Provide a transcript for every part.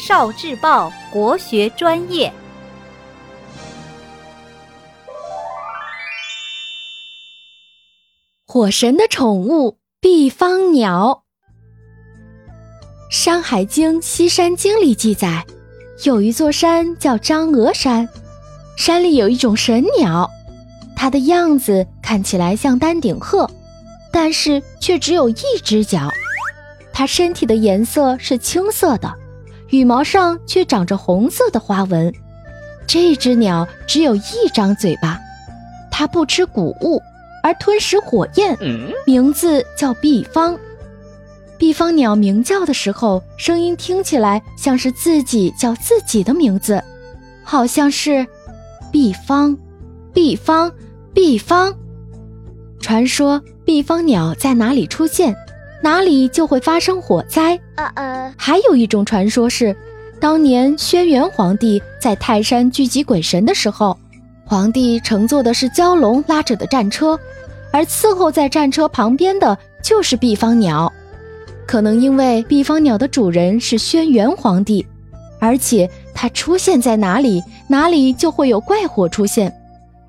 少智报国学专业。火神的宠物毕方鸟，《山海经·西山经》里记载，有一座山叫张峨山，山里有一种神鸟，它的样子看起来像丹顶鹤，但是却只有一只脚。它身体的颜色是青色的，羽毛上却长着红色的花纹。这只鸟只有一张嘴巴，它不吃谷物，而吞食火焰，名字叫毕方。毕方鸟鸣叫的时候，声音听起来像是自己叫自己的名字，好像是“毕方，毕方，毕方”。传说毕方鸟在哪里出现？哪里就会发生火灾。呃呃，还有一种传说是，当年轩辕皇帝在泰山聚集鬼神的时候，皇帝乘坐的是蛟龙拉着的战车，而伺候在战车旁边的就是毕方鸟。可能因为毕方鸟的主人是轩辕皇帝，而且它出现在哪里，哪里就会有怪火出现，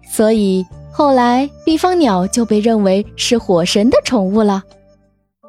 所以后来毕方鸟就被认为是火神的宠物了。